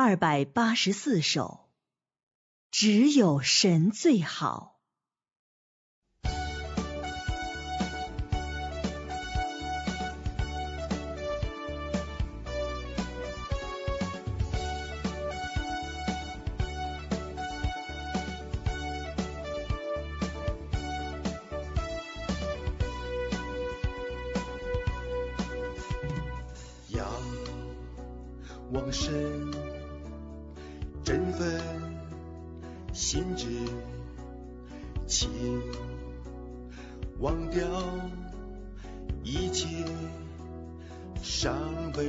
二百八十四首，只有神最好。往生振奋心智，请忘掉一切伤悲，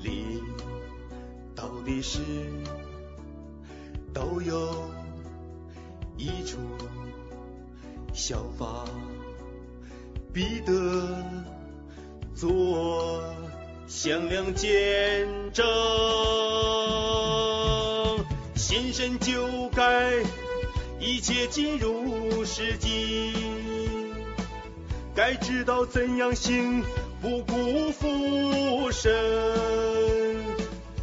离到底是都有一处，效法彼得做。响亮见证，新生旧改，一切进入实际。该知道怎样行，不辜负神，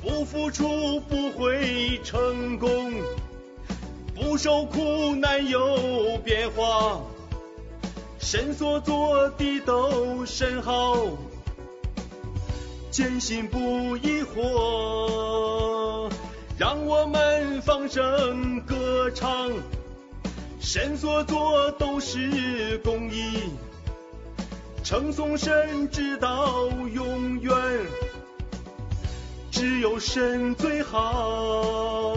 不付出不会成功，不受苦难有变化，神所做的都甚好。坚信不疑惑，让我们放声歌唱。神所做都是公义，称颂神直到永远，只有神最好。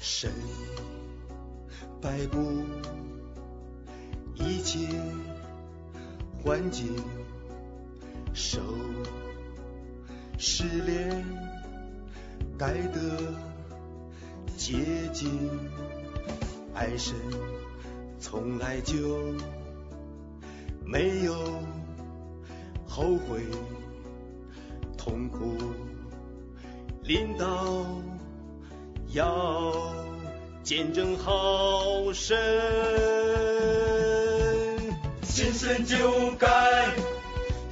神摆布一切环境，受失恋该得接近，爱神从来就没有后悔，痛苦领导要。见证好神神，新生旧改，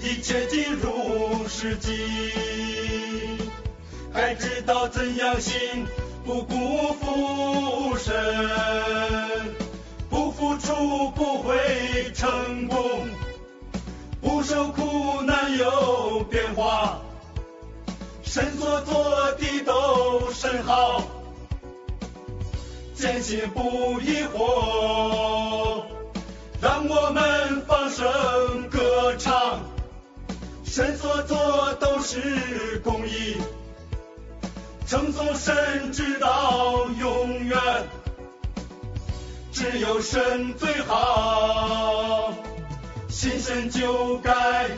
一切进入实际。该知道怎样行，不辜负神，不付出不会成功，不受苦难有变化。神所做的都甚好。坚信不疑惑，让我们放声歌唱。神所做都是公义，称颂神直到永远，只有神最好。新生旧改，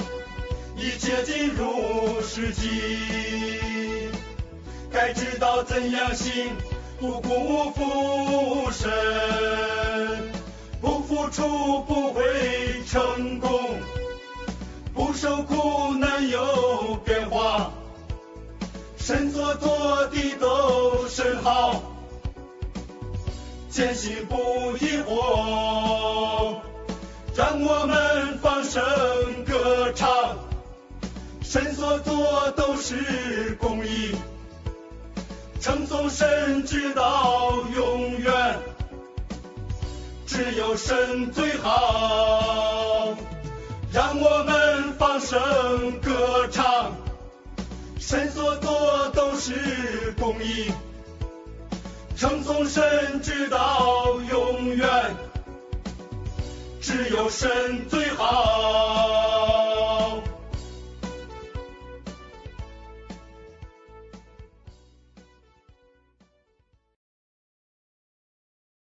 一切进入实际，该知道怎样行。不辜负神，付出不会成功，不受苦难有变化。神所做的都甚好，坚信不疑惑，让我们放声歌唱。神所做都是公义。称颂神直到永远，只有神最好。让我们放声歌唱，神所做都是公义。称颂神直到永远，只有神最好。